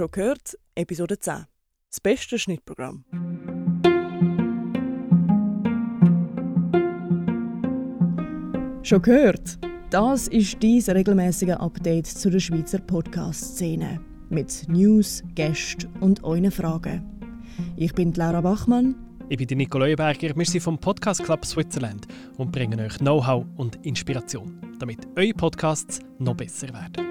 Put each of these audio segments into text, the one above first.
Schon gehört, Episode 10. Das beste Schnittprogramm. Schon gehört? Das ist dein regelmäßige Update zu der Schweizer Podcast-Szene. Mit News, Gästen und euren Fragen. Ich bin Laura Bachmann. Ich bin Nico Leuenberger. Wir sind vom Podcast Club Switzerland und bringen euch Know-how und Inspiration, damit eure Podcasts noch besser werden.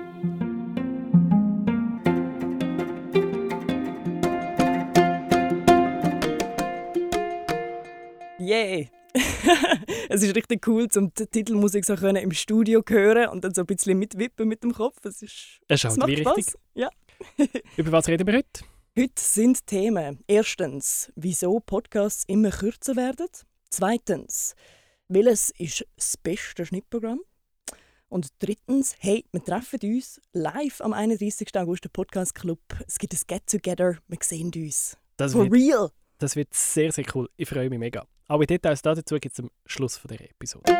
Yeah! es ist richtig cool, um die Titelmusik so können im Studio zu hören und dann so ein bisschen mitwippen mit dem Kopf. Es ist, es ist macht richtig. Ja. Über was reden wir heute? Heute sind Themen. Erstens, wieso Podcasts immer kürzer werden. Zweitens, welches ist das beste Schnittprogramm? Und drittens, hey, wir treffen uns live am 31. August im Podcast Club. Es gibt ein Get-Together, wir sehen uns. Das For wird, real! das wird sehr, sehr cool. Ich freue mich mega. Aber Details dazu gibt es am Schluss von der Episode.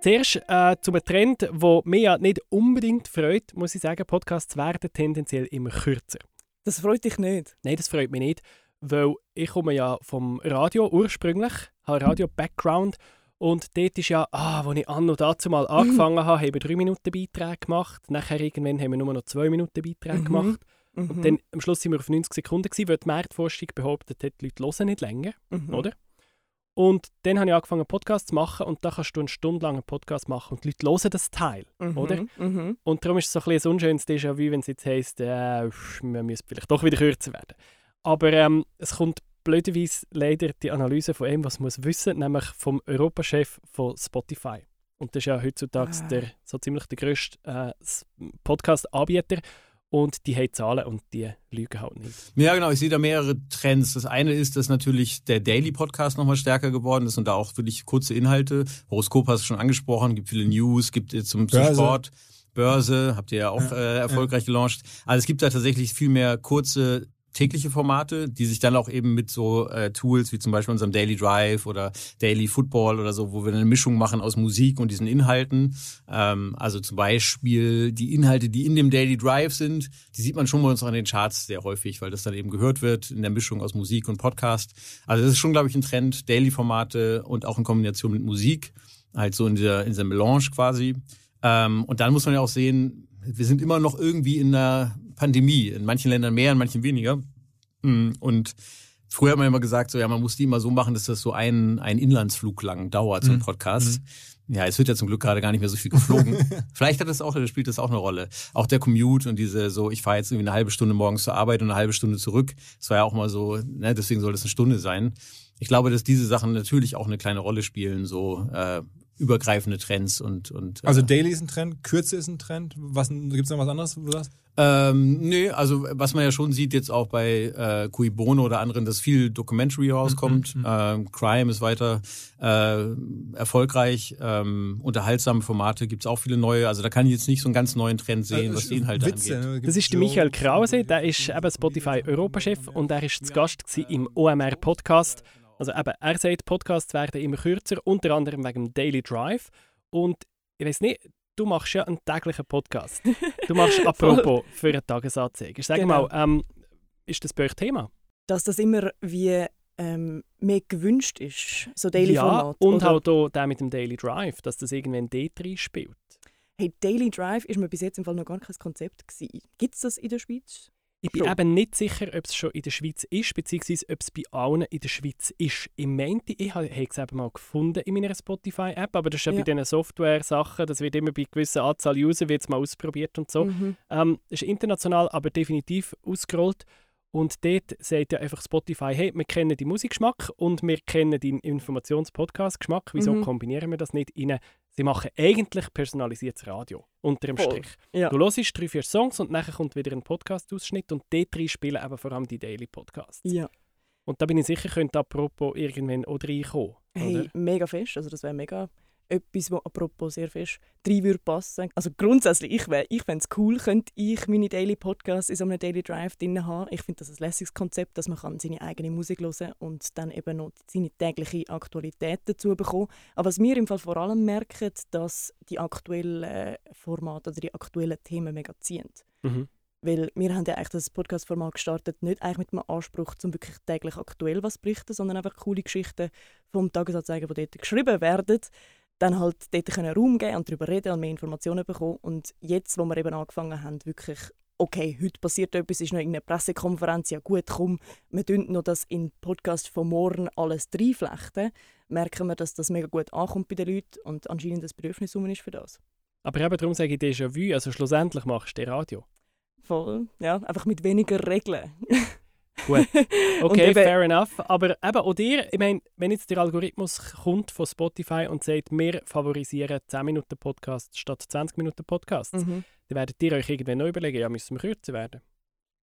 Zuerst äh, zum Trend, der mich ja nicht unbedingt freut, muss ich sagen, Podcasts werden tendenziell immer kürzer. Das freut dich nicht. Nein, das freut mich nicht, weil ich komme ja vom Radio ursprünglich, habe Radio-Background und dort ist ja, ah, als ich an und dazu mal angefangen habe, haben wir drei Minuten Beiträge gemacht. Nachher irgendwann haben wir nur noch zwei Minuten Beiträge Mhm. gemacht. Mhm. Und dann am Schluss sind wir auf 90 Sekunden gewesen, weil die Marktforschung behauptet hat, die Leute hören nicht länger, Mhm. oder? Und dann habe ich angefangen, einen Podcast zu machen und da kannst du einen stundenlangen Podcast machen und die Leute hören das Teil, Mhm. oder? Mhm. Und darum ist es so ein, bisschen ein unschönes Déjà-vu, wenn es jetzt heisst, äh, wir müssen vielleicht doch wieder kürzer werden. Aber ähm, es kommt blöderweise leider die Analyse von ihm, was man muss wissen, nämlich vom Europachef von Spotify. Und das ist ja heutzutage Ah. der, so ziemlich der grösste äh, Podcast-Anbieter. Und die haben Zahlen und die lügen halt nicht. Ja, genau. Ich sehe da mehrere Trends. Das eine ist, dass natürlich der Daily Podcast nochmal stärker geworden ist und da auch wirklich kurze Inhalte. Horoskop hast du schon angesprochen, gibt viele News, gibt es zum, zum. Sport. Börse habt ihr ja auch äh, erfolgreich gelauncht. Also es gibt da tatsächlich viel mehr kurze tägliche Formate, die sich dann auch eben mit so äh, Tools wie zum Beispiel unserem Daily Drive oder Daily Football oder so, wo wir eine Mischung machen aus Musik und diesen Inhalten. Ähm, also zum Beispiel die Inhalte, die in dem Daily Drive sind, die sieht man schon bei uns auch in den Charts sehr häufig, weil das dann eben gehört wird in der Mischung aus Musik und Podcast. Also das ist schon, glaube ich, ein Trend, Daily-Formate und auch in Kombination mit Musik, halt so in dieser, in dieser Melange quasi. Ähm, und dann muss man ja auch sehen, wir sind immer noch irgendwie in einer Pandemie. In manchen Ländern mehr, in manchen weniger. Mm, Und früher hat man immer gesagt, so ja, man muss die immer so machen, dass das so ein, ein Inlandsflug lang dauert, so ein Podcast. Ja, es wird ja zum Glück gerade gar nicht mehr so viel geflogen. Vielleicht hat das auch, spielt das auch eine Rolle. Auch der Commute und diese so, ich fahre jetzt irgendwie eine halbe Stunde morgens zur Arbeit und eine halbe Stunde zurück. Das war ja auch mal so, ne, deswegen soll das eine Stunde sein. Ich glaube, dass diese Sachen natürlich auch eine kleine Rolle spielen, so äh, übergreifende Trends und und äh, Also Daily ist ein Trend, Kürze ist ein Trend. Was gibt es noch was anderes, wo du sagst? ähm, nee, also was man ja schon sieht jetzt auch bei äh, Cui Bono oder anderen, dass viel Documentary rauskommt. Ähm, Crime ist weiter äh, erfolgreich. Ähm, unterhaltsame Formate gibt's auch viele neue. Also da kann ich jetzt nicht so einen ganz neuen Trend sehen, was die Inhalte Witze, angeht. ne? Das ist der Michael Krause, der ist eben Spotify Europachef und er ist zu Gast im OMR Podcast. Also eben, er sagt, Podcasts werden immer kürzer, unter anderem wegen dem Daily Drive. Und ich weiß nicht, du machst ja einen täglichen Podcast. Du machst apropos für eine Tagesanzeige. Sag Genau. mal, ähm, ist das bei euch Thema? Dass das immer wie ähm, mehr gewünscht ist, so Daily ja, Format. und oder? halt auch der mit dem Daily Drive, dass das irgendwann dort rein spielt. Hey, Daily Drive ist mir bis jetzt im Fall noch gar kein Konzept gewesen. Gibt es das in der Schweiz? Ich bin Schon. eben nicht sicher, ob es schon in der Schweiz ist, beziehungsweise ob es bei allen in der Schweiz ist. Ich meinte, ich habe es eben mal gefunden in meiner Spotify-App, aber das ist ja, Ja. bei diesen Software-Sachen, das wird immer bei gewisser Anzahl User wird's mal ausprobiert und so. Mhm. Ähm, ist international, aber definitiv ausgerollt. Und dort sagt ja einfach Spotify, hey, wir kennen den Musikgeschmack und wir kennen den Informations-Podcast-Geschmack. Wieso Mhm. kombinieren wir das nicht in eine, Sie machen eigentlich personalisiertes Radio, unter dem. Strich. Ja. Du hörst drei, vier Songs und nachher kommt wieder ein Podcast-Ausschnitt und dort drin spielen eben vor allem die Daily Podcasts. ja. Und da bin ich sicher, könnte apropos irgendwann auch reinkommen. Hey, oder? mega fest. Also das wäre mega etwas, was apropos sehr fest rein würde passen. Also grundsätzlich, ich, ich fände es cool, könnte ich meine Daily Podcasts in so einem Daily Drive drin haben. Ich finde das ein lässiges Konzept, dass man kann seine eigene Musik hören und dann eben noch seine tägliche Aktualität dazu bekommen. Aber was wir im Fall vor allem merken, dass die aktuellen Formate oder die aktuellen Themen mega ziehen. Mhm. Weil wir haben ja eigentlich das Podcast-Format gestartet, nicht eigentlich mit dem Anspruch, um wirklich täglich aktuell was zu berichten, sondern einfach coole Geschichten vom Tagesanzeiger, die dort geschrieben werden, dann halt dort können Raum geben und darüber reden und mehr Informationen bekommen. Und jetzt, wo wir eben angefangen haben, wirklich, okay, heute passiert etwas, ist noch irgendeine Pressekonferenz, ja gut, komm, wir tun noch das in Podcast von morgen alles reinflechten, merken wir, dass das mega gut ankommt bei den Leuten und anscheinend das Bedürfnis ist für das. Aber eben darum sage ich Déjà-vu, also schlussendlich machst du Radio. Voll, ja, einfach mit weniger Regeln. Gut, okay, eben, fair enough. Aber eben auch dir, ich meine, wenn jetzt der Algorithmus kommt von Spotify und sagt, wir favorisieren 10 Minuten Podcast statt 20 Minuten Podcast, mhm. dann werdet ihr euch irgendwann neu überlegen, ja, müssen wir kürzer werden?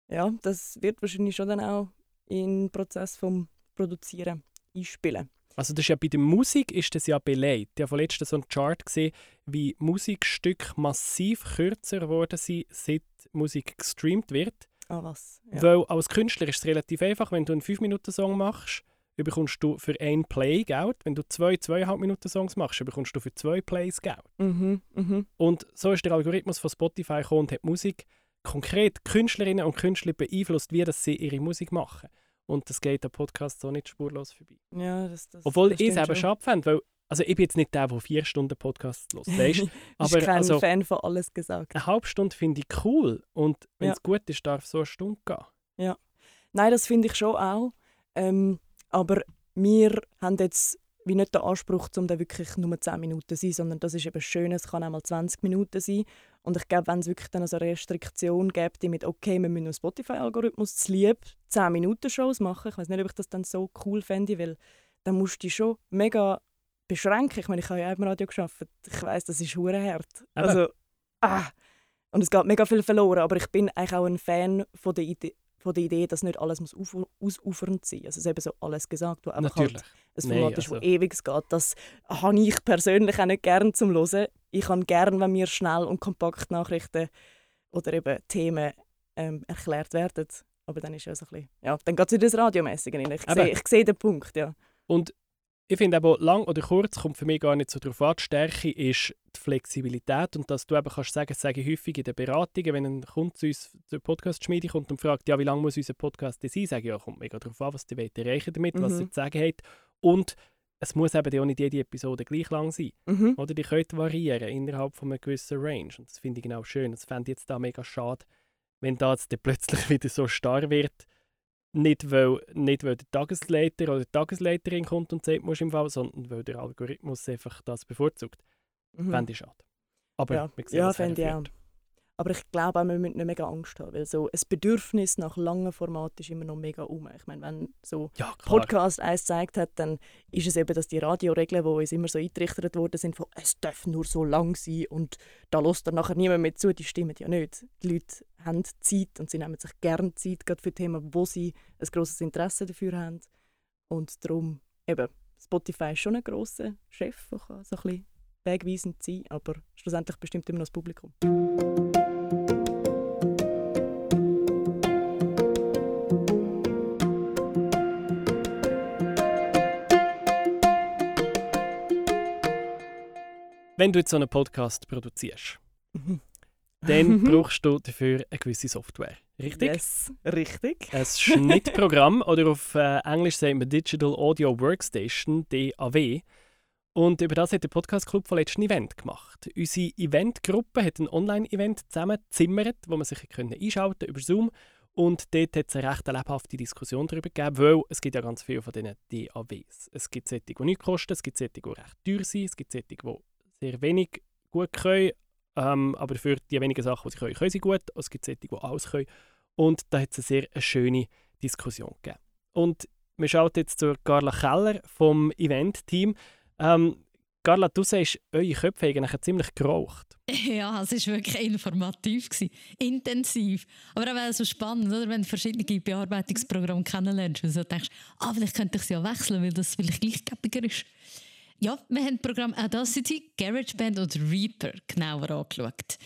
Ja, das wird wahrscheinlich schon dann auch im Prozess vom Produzieren einspielen. Also das ist ja bei der Musik ist das ja belegt. Ich habe vorletzt so einen Chart gesehen, wie Musikstücke massiv kürzer geworden sind, seit Musik gestreamt wird. Ah, was? Ja. Weil als Künstler ist es relativ einfach, wenn du einen 5-Minuten-Song machst, bekommst du für einen Play Geld. Wenn du zwei, zweieinhalb Minuten Songs machst, bekommst du für zwei Plays Geld. Mhm, mh. Und so ist der Algorithmus von Spotify gekommen und hat Musik konkret Künstlerinnen und Künstler beeinflusst, wie sie ihre Musik machen. Und das geht am Podcast so nicht spurlos vorbei. Ja, das, das, Obwohl das ich es eben schade fände, weil also ich bin jetzt nicht der, der vier Stunden Podcast los, weißt? aber ich bin kein also, Fan von alles gesagt. Eine halbe Stunde finde ich cool und wenn es ja. gut ist, darf so eine Stunde gehen. Ja, nein, das finde ich schon auch. Ähm, aber wir haben jetzt wie nicht den Anspruch, um da wirklich nur 10 Minuten zu sein, sondern das ist eben schön, es kann auch mal 20 Minuten sein. Und ich glaube, wenn es wirklich dann so eine Restriktion gibt, mit okay, wir müssen einen Spotify-Algorithmus zu lieb 10 Minuten Shows machen, ich weiß nicht, ob ich das dann so cool fände, weil dann musst du schon mega beschränken. Ich meine, ich habe ja auch im Radio geschafft. Ich weiß, das ist hure hart. Also, ah. Und es geht mega viel verloren, aber ich bin eigentlich auch ein Fan von der Idee, von der Idee, dass nicht alles muss ausufernd sein muss. Also es ist eben so alles gesagt, wo einfach halt ein Format ist, also. ewig geht. Das habe ich persönlich auch nicht gerne zum Hören. Ich habe gerne, wenn mir schnell und kompakt Nachrichten oder eben Themen ähm, erklärt werden. Aber dann ist ja so ein bisschen, ja, dann geht es wieder das Radiomäßige rein. Ich sehe, ich sehe den Punkt, ja. Und ich finde aber, lang oder kurz kommt für mich gar nicht so darauf an. Die Stärke ist die Flexibilität und dass du eben kannst sagen, das sage ich häufig in den Beratungen, wenn ein Kunde zu uns zur Podcast-Schmiede kommt und fragt, ja, wie lange muss unser Podcast sein, sage ich, ja, kommt mega darauf an, was du erreichen damit, mhm. was sie zu sagen hat. Und es muss eben auch nicht jede Episode gleich lang sein. Mhm. Oder die können variieren innerhalb von einer gewissen Range. Und das finde ich genau schön. Das fände ich jetzt da mega schade, wenn da jetzt plötzlich wieder so starr wird nicht weil, nicht weil der Tagesleiter oder die Tagesleiterin kommt und sagt, muss im Fall, sondern weil der Algorithmus einfach das bevorzugt. Mhm. Fände ich schade. Aber ja, ja fände ich auch. Aber ich glaube auch, wir müssen nicht mega Angst haben, weil so ein Bedürfnis nach langen Formaten ist immer noch mega um. Ich meine, wenn so ja, Podcast eins gezeigt hat, dann ist es eben, dass die Radioregeln, die uns immer so eingerichtet worden sind, von es darf nur so lang sein und da lässt dann nachher niemand mehr zu, die stimmen ja nicht. Die Leute haben Zeit und sie nehmen sich gerne Zeit, gerade für Themen, wo sie ein grosses Interesse dafür haben. Und darum, eben, Spotify ist schon ein grosser Chef, der kann so ein bisschen wegweisend sein, aber schlussendlich bestimmt immer noch das Publikum. Wenn du jetzt so einen Podcast produzierst, mhm. dann brauchst du dafür eine gewisse Software. Richtig? Yes, richtig. Ein Schnittprogramm oder auf äh, Englisch sagt man Digital Audio Workstation, DAW. Und über das hat der Podcast Club von letzten Event gemacht. Unsere Eventgruppe hat ein Online-Event zusammengezimmert, wo man sich einschalten konnte über Zoom. Und dort hat es eine recht lebhafte Diskussion darüber gegeben, weil es gibt ja ganz viele von diesen DAWs. Es gibt solche, die nichts kosten, es gibt solche, die recht teuer sind, es gibt solche, die sehr wenig gut können, ähm, aber für die wenigen Sachen, die sie können, können sie gut. Es gibt solche, die alles können. Und da hat es eine sehr schöne Diskussion gegeben. Und wir schauen jetzt zu Carla Keller vom Event-Team. Ähm, Carla, du sagst, eure Köpfe haben ziemlich geraucht. Ja, es war wirklich informativ, gewesen. intensiv. Aber auch so spannend, oder? wenn du verschiedene Bearbeitungsprogramme kennenlernst und so denkst, ah, vielleicht könnte ich sie ja wechseln, weil das vielleicht gleichgebiger ist. Ja, wir haben das Programm Audacity, GarageBand und Reaper genauer angeschaut.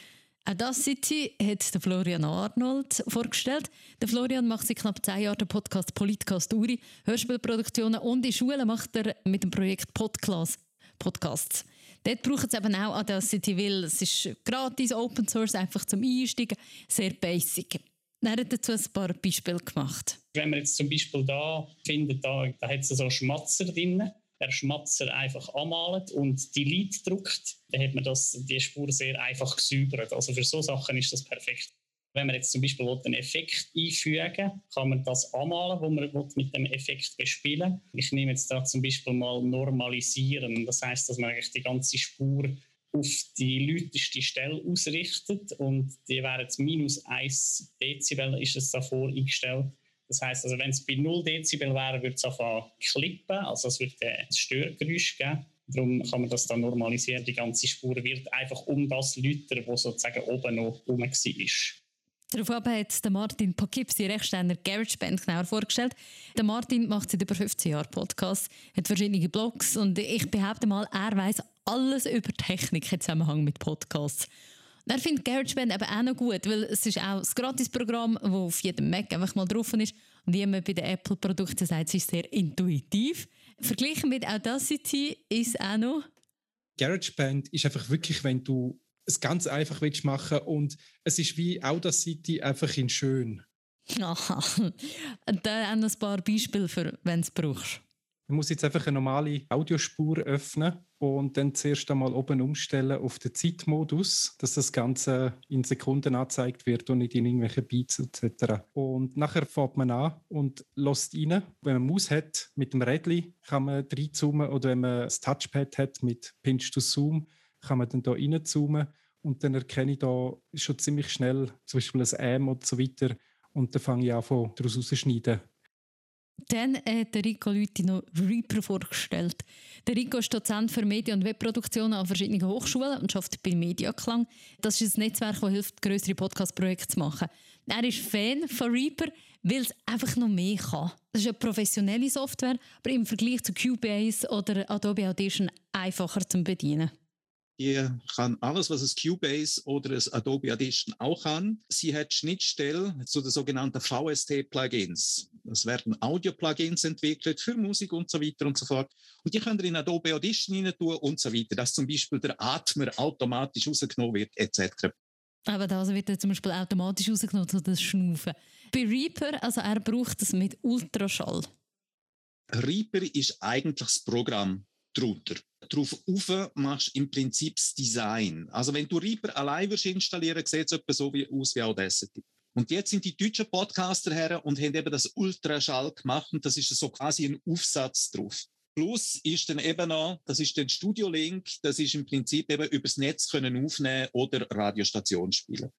Audacity hat der Florian Arnold vorgestellt. Der Florian macht seit knapp zehn Jahren den Podcast Politcast Uri, Hörspielproduktionen und in Schulen macht er mit dem Projekt Podclass Podcasts. Dort braucht es eben auch Audacity, weil es ist gratis, Open Source, einfach zum Einsteigen, sehr basic. Er hat dazu ein paar Beispiele gemacht. Wenn man jetzt zum Beispiel da findet, da, da hat es so Schmatzer drin, der Schmatzer einfach anmalt und die Lied druckt, dann hat man das, die Spur sehr einfach gesäubert. Also für so Sachen ist das perfekt. Wenn man jetzt zum Beispiel einen Effekt einfügen will, kann man das anmalen, wo man mit dem Effekt bespielen Ich nehme jetzt da zum Beispiel mal normalisieren. Das heißt, dass man eigentlich die ganze Spur auf die lauteste Stelle ausrichtet und die wäre jetzt minus 1 Dezibel ist es davor eingestellt. Das heißt, also wenn es bei 0 Dezibel wäre, würde es anfangen klippen, also es würde ein Störgeräusch geben. Darum kann man das dann normalisieren. Die ganze Spur wird einfach um das Lüter, wo sozusagen oben noch rum war. Daraufhin hat Martin Poughkeepsie, Rechtsteiner GarageBand, genauer vorgestellt. Der Martin macht seit über 15 Jahren Podcasts, hat verschiedene Blogs und ich behaupte mal, er weiß alles über Technik im Zusammenhang mit Podcasts. Er findet GarageBand eben auch noch gut, weil es ist auch ein Gratis-Programm, das auf jedem Mac einfach mal drauf ist. Und wie man bei den Apple-Produkten sagt, es ist sehr intuitiv. Verglichen mit Audacity ist auch noch... GarageBand ist einfach wirklich, wenn du es ganz einfach willst machen und es ist wie Audacity einfach in schön. Aha. Und dann auch noch ein paar Beispiele, für, wenn du es brauchst. Man muss jetzt einfach eine normale Audiospur öffnen und dann zuerst einmal oben umstellen auf den Zeitmodus, dass das Ganze in Sekunden angezeigt wird und nicht in irgendwelchen Beats etc. Und nachher fährt man an und lässt rein. Wenn man Maus hat, mit dem Rädchen kann man reinzoomen oder wenn man das Touchpad hat mit Pinch to Zoom, kann man dann da reinzoomen und dann erkenne ich da schon ziemlich schnell zum Beispiel ein M und so weiter und dann fange ich an, daraus rauszuschneiden dann hat Rico Leute noch Reaper vorgestellt. Der Rico ist Dozent für Medien- und Webproduktionen an verschiedenen Hochschulen und arbeitet bei Mediaklang. Das ist ein Netzwerk, das hilft, größere Podcast-Projekte zu machen. Er ist Fan von Reaper, weil es einfach noch mehr kann. Das ist eine professionelle Software, aber im Vergleich zu Cubase oder Adobe Audition einfacher zu bedienen. Ihr kann alles, was es Cubase oder es Adobe Audition auch kann. Sie hat Schnittstelle zu den sogenannten VST-Plugins. Es werden Audio-Plugins entwickelt für Musik und so weiter und so fort. Und die könnt ihr in Adobe Audition rein tun und so weiter, dass zum Beispiel der Atmer automatisch rausgenommen wird, etc. Aber das wird ja zum Beispiel automatisch rausgenommen, so das Schnaufen. Bei Reaper, also er braucht es mit Ultraschall. Reaper ist eigentlich das Programm drunter. Darauf auf machst du im Prinzip das Design. Also wenn du Reaper allein installieren, sieht es etwa so wie, aus wie Audacity. Und jetzt sind die deutschen Podcaster her und haben eben das Ultraschall gemacht und das ist so quasi ein Aufsatz drauf. Plus ist dann eben noch, das ist der Studio-Link, das ist im Prinzip eben übers Netz können aufnehmen oder Radiostation spielen.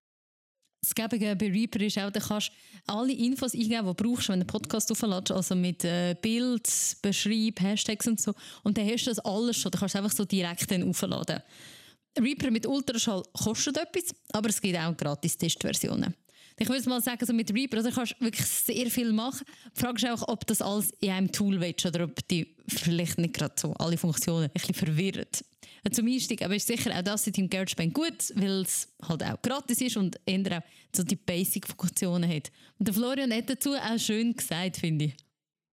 Das Gebige bei Reaper ist auch, du kannst alle Infos eingeben, die du brauchst, wenn du einen Podcast auflädst, also mit äh, Bild, Beschreib, Hashtags und so. Und dann hast du das alles schon, du kannst einfach so direkt dann aufladen. Reaper mit Ultraschall kostet etwas, aber es gibt auch gratis Testversionen. Ich würde mal sagen, so mit Reaper, also kannst du wirklich sehr viel machen. Die Frage ist auch, ob das alles in einem Tool willst oder ob die vielleicht nicht gerade so alle Funktionen ein bisschen verwirrt. Zum Einstieg aber ist sicher auch das in GarageBand gut, weil es halt auch gratis ist und eher auch so die Basic-Funktionen hat. Und der Florian hat dazu auch schön gesagt, finde ich.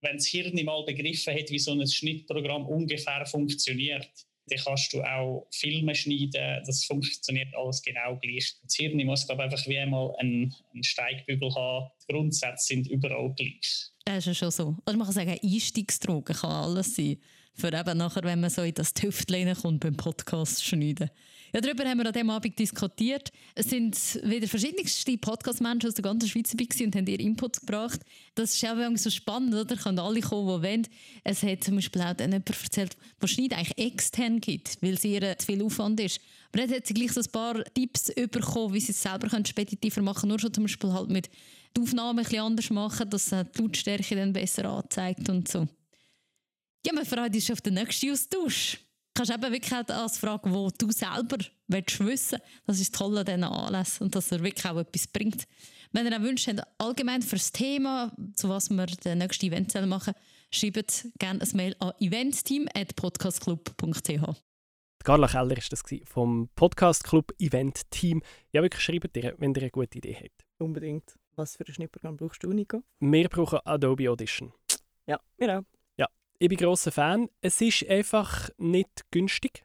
Wenn das Hirn mal begriffen hat, wie so ein Schnittprogramm ungefähr funktioniert, dann kannst du auch Filme schneiden, das funktioniert alles genau gleich. Das Hirn muss glaube einfach wie einmal einen, einen Steigbügel haben. Die Grundsätze sind überall gleich. Das ist ja schon so. Oder man kann sagen, Einstiegsdrogen kann alles sein. Für eben nachher, wenn man so in das Tüftel kommt beim Podcast schneiden. Ja, darüber haben wir an diesem Abend diskutiert. Es sind wieder verschiedenste Podcast-Menschen aus der ganzen Schweiz dabei und haben ihren Input gebracht. Das ist auch so spannend, oder? Können alle kommen, die wollen. Es hat zum Beispiel auch jemand erzählt, der Schneid eigentlich extern gibt, weil es ihr zu viel Aufwand ist. Aber dann hat sie gleich so ein paar Tipps bekommen, wie sie es selber speditiver machen können. Nur schon zum Beispiel halt mit die Aufnahme ein bisschen anders machen, dass die Lautstärke dann besser anzeigt und so. Ja, man freut sich auf den nächsten Austausch. Du kannst eben wirklich auch das fragen, wo du selber willst wissen Das ist toll an diesen Anlässen und dass er wirklich auch etwas bringt. Wenn ihr auch wünscht, allgemein für das Thema, zu was wir das nächste Event machen schreibt gerne ein Mail an eventteam.podcastclub.ch. Carla Keller war das vom Podcast Club Event Team. Ja, wirklich schreibt ihr, wenn ihr eine gute Idee habt. Unbedingt. Was für ein Schnittprogramm brauchst du, Nico? Wir brauchen Adobe Audition. Ja, wir auch. Ich bin grosser Fan. Es ist einfach nicht günstig.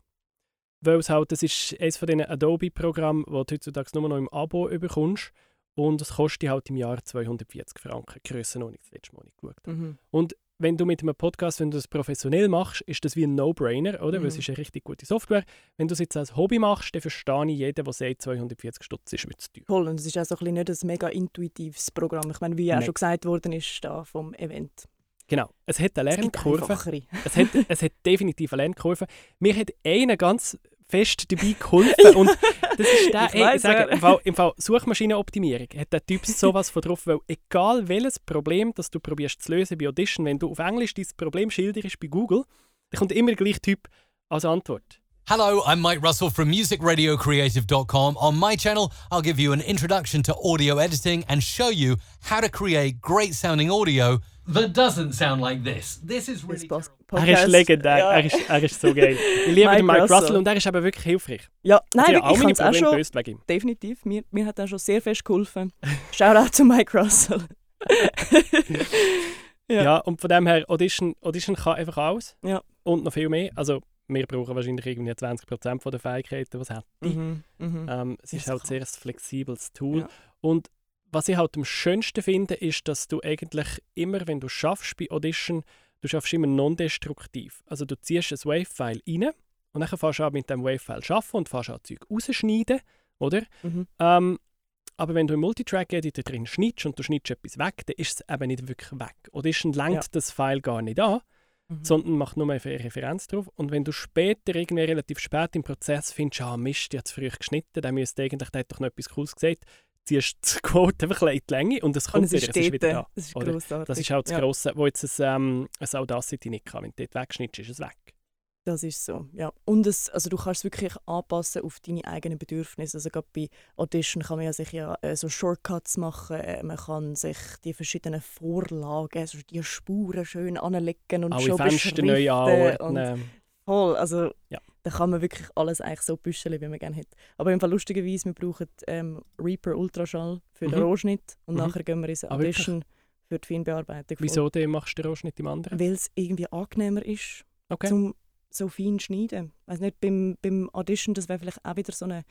Weil es halt, das ist eines von diesen Adobe-Programmen, die du heutzutage nur noch im Abo bekommst. Und es kostet halt im Jahr 240 Franken. Grössenordnung, das letzte Mal nicht geschaut. Mhm. Und wenn du mit einem Podcast, wenn du das professionell machst, ist das wie ein No-Brainer, oder? Mhm. Weil es ist eine richtig gute Software. Wenn du es jetzt als Hobby machst, dann verstehe ich jeden, der sagt, 240 Stutz ist mir zu teuer. Voll, und es ist auch so ein bisschen nicht ein mega intuitives Programm. Ich meine, wie ja auch schon gesagt worden ist da vom Event. Genau. Es hat eine Lernkurve. Es hat, es hat definitiv eine Lernkurve. Mir hat einer ganz fest dabei geholfen. Und das ist der, Ich ey, sage, im Fall, im Fall Suchmaschinenoptimierung hat der Typ sowas von drauf, weil egal welches Problem, das du probierst zu lösen bei Audition, wenn du auf Englisch dieses Problem schilderst bei Google, dann kommt immer der gleiche Typ als Antwort. Hello, I'm Mike Russell from musicradiocreative.com. On my channel, I'll give you an introduction to audio editing and show you how to create great sounding audio that doesn't sound like this. This is Das really Er ist legendär, Ja. er, ist, er ist so geil. Ich liebe Mike den Mike Russell. Russell. und er ist eben wirklich hilfreich. Ja, nein, ich wirklich, habe auch ich meine kann es auch Probleme schon. gelöst wegen ihm. Definitiv. Mir, mir hat er schon sehr fest geholfen. Shoutout zu Mike Russell. Ja. Ja. und von dem her, Audition, Audition kann einfach alles. Ja. Und noch viel mehr. Also, wir brauchen wahrscheinlich irgendwie 20% von der Fähigkeiten, was hat. Mhm, mhm. Ähm, es Ja, ist das halt sehr ein flexibles Tool. Ja. Und was ich halt am schönsten finde, ist, dass du eigentlich immer, wenn du schaffst bei Audition, du schaffst immer non-destruktiv. Also du ziehst ein Wave-File rein und dann fährst du an mit dem Wave-File arbeiten und fährst an Zeug rausschneiden, oder? Mhm. Ähm, aber wenn du im Multitrack-Editor drin schneidest und du schneidest etwas weg, dann ist es eben nicht wirklich weg. Audition lenkt Ja. das File gar nicht an, Mhm. sondern macht nur eine Referenz drauf. Und wenn du später, irgendwie relativ spät im Prozess findest, ah Mist, die hat zu früh geschnitten, dann müsste eigentlich, der hat doch noch etwas Cooles gesagt, ziehst die Quote einfach ein bisschen in die Länge und es Und kommt es ist wieder, es wieder da. Es ist grossartig. Das ist halt das ja, Grosse, wo jetzt ein, ähm, ein Audacity nicht kann. Wenn du dort wegschnittst, ist es weg. Das ist so, ja. Und es, also du kannst es wirklich anpassen auf deine eigenen Bedürfnisse. Also gerade bei Audition kann man ja sich ja äh, so Shortcuts machen. Äh, man kann sich die verschiedenen Vorlagen, also die Spuren schön anlegen und Alle schon Fenster neu anordnen. und Voll, also Ja. Da kann man wirklich alles eigentlich so büscheln, wie man gerne hat. Aber im Fall lustigerweise, wir brauchen ähm, Reaper Ultraschall für den Mhm. Rohschnitt und Mhm. nachher gehen wir ins Ah? Audition für die Feinbearbeitung. Wieso den machst du den Rohschnitt im anderen? Weil es irgendwie angenehmer ist, Okay. zum so fein schneiden. Weiß nicht, beim, beim Audition, das wäre vielleicht auch wieder so eine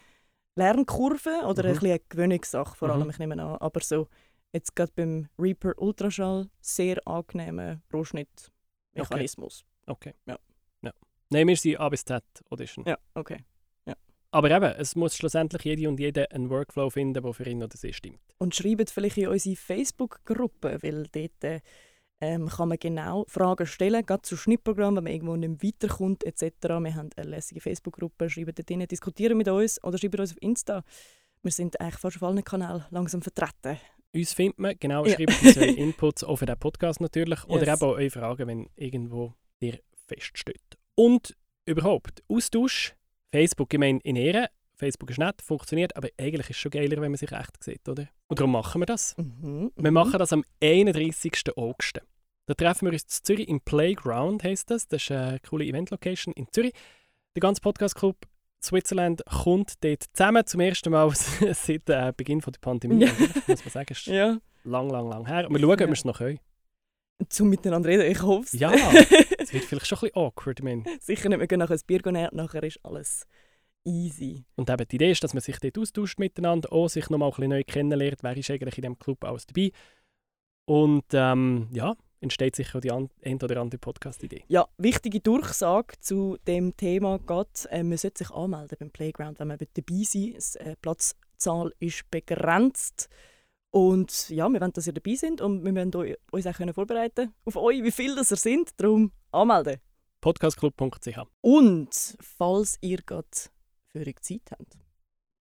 Lernkurve oder Mhm. ein bisschen eine Gewöhnungssache vor allem, Mhm. ich nehme an. Aber so, jetzt gerade beim Reaper Ultraschall, sehr angenehmer Rohschnittmechanismus. Okay. Ja. ja. Nein, wir sind A bis Z Audition. Ja, okay. Aber eben, es muss schlussendlich jede und jeder einen Workflow finden, der für ihn oder sie stimmt. Und schreibt vielleicht in unsere Facebook-Gruppe, weil dort äh, ähm, kann man genau Fragen stellen, gerade zu Schnittprogrammen, wenn man irgendwo nicht mehr weiterkommt etc. Wir haben eine lässige Facebook-Gruppe, schreibt dort rein, diskutieren mit uns oder schreibt uns auf Insta. Wir sind eigentlich fast auf allen Kanälen langsam vertreten. Uns findet man, genau, Ja. schreibt uns eure Inputs auch für den Podcast natürlich. Oder Yes. eben auch eure Fragen, wenn irgendwo dir feststeht. Und überhaupt, Austausch, Facebook, ich meine, in Ehren, Facebook ist nett, funktioniert, aber eigentlich ist es schon geiler, wenn man sich echt sieht, oder? Und darum machen wir das. Mhm, Wir mhm. machen das am 31. August. Da treffen wir uns in Zürich im Playground, heisst das. Das ist eine coole Event-Location in Zürich. Der ganze Podcast-Club Switzerland kommt dort zusammen zum ersten Mal seit äh, Beginn von der Pandemie. Ja. Muss man sagen, ist Ja, lang, lang, lang her. Wir schauen, ob wir es noch können. zum Miteinander reden, ich hoffe es. Ja, wird vielleicht schon ein bisschen awkward. Ich meine. Sicher nicht, wir gehen nachher ein Bier nehmen, nachher ist alles easy. Und eben die Idee ist, dass man sich dort austauscht miteinander, auch sich nochmal ein bisschen neu kennenlernt, wer ist eigentlich in diesem Club alles dabei. Und ähm, ja, entsteht sicher auch die ein oder andere Podcast-Idee. Ja, wichtige Durchsage zu dem Thema geht, äh, man sollte sich anmelden beim Playground, wenn man dabei sein will. Die äh, Platzzahl ist begrenzt. Und ja, wir wollen, dass ihr dabei sind und wir wollen uns auch können vorbereiten auf euch, wie viel das ihr sind. Darum anmelden. Podcastclub.ch Und falls ihr gerade für Zeit habt,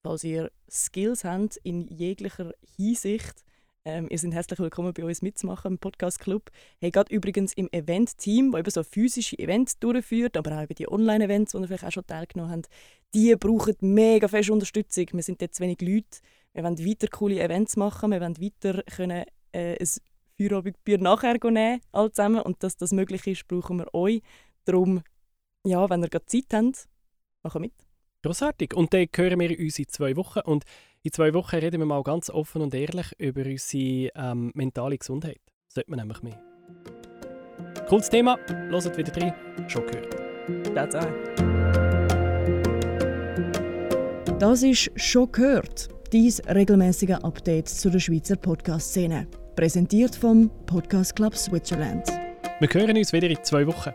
falls ihr Skills habt in jeglicher Hinsicht, ähm, ihr seid herzlich willkommen bei uns mitzumachen im Podcast Club. Hey, gerade übrigens im Event-Team, das eben so physische Events durchführt, aber auch über die Online-Events, wo ihr vielleicht auch schon teilgenommen habt, die brauchen mega fest Unterstützung. Wir sind jetzt zu wenig Leute. Wir wollen weiter coole Events machen, wir wollen weiter können, äh, ein Feierabendbier nachher nehmen, all zusammen. Und dass das möglich ist, brauchen wir euch. Darum, ja, wenn ihr gerade Zeit habt, machen mit. Grossartig. Und dann hören wir uns in zwei Wochen. Und in zwei Wochen reden wir mal ganz offen und ehrlich über unsere ähm, mentale Gesundheit. Das sollte man nämlich mehr. Cooles Thema. Hört wieder rein. Schon gehört. Ciao, ciao. Das ist «Schon gehört», dein regelmäßige Update zu der Schweizer Podcast-Szene. Präsentiert vom Podcast Club Switzerland. Wir hören uns wieder in zwei Wochen.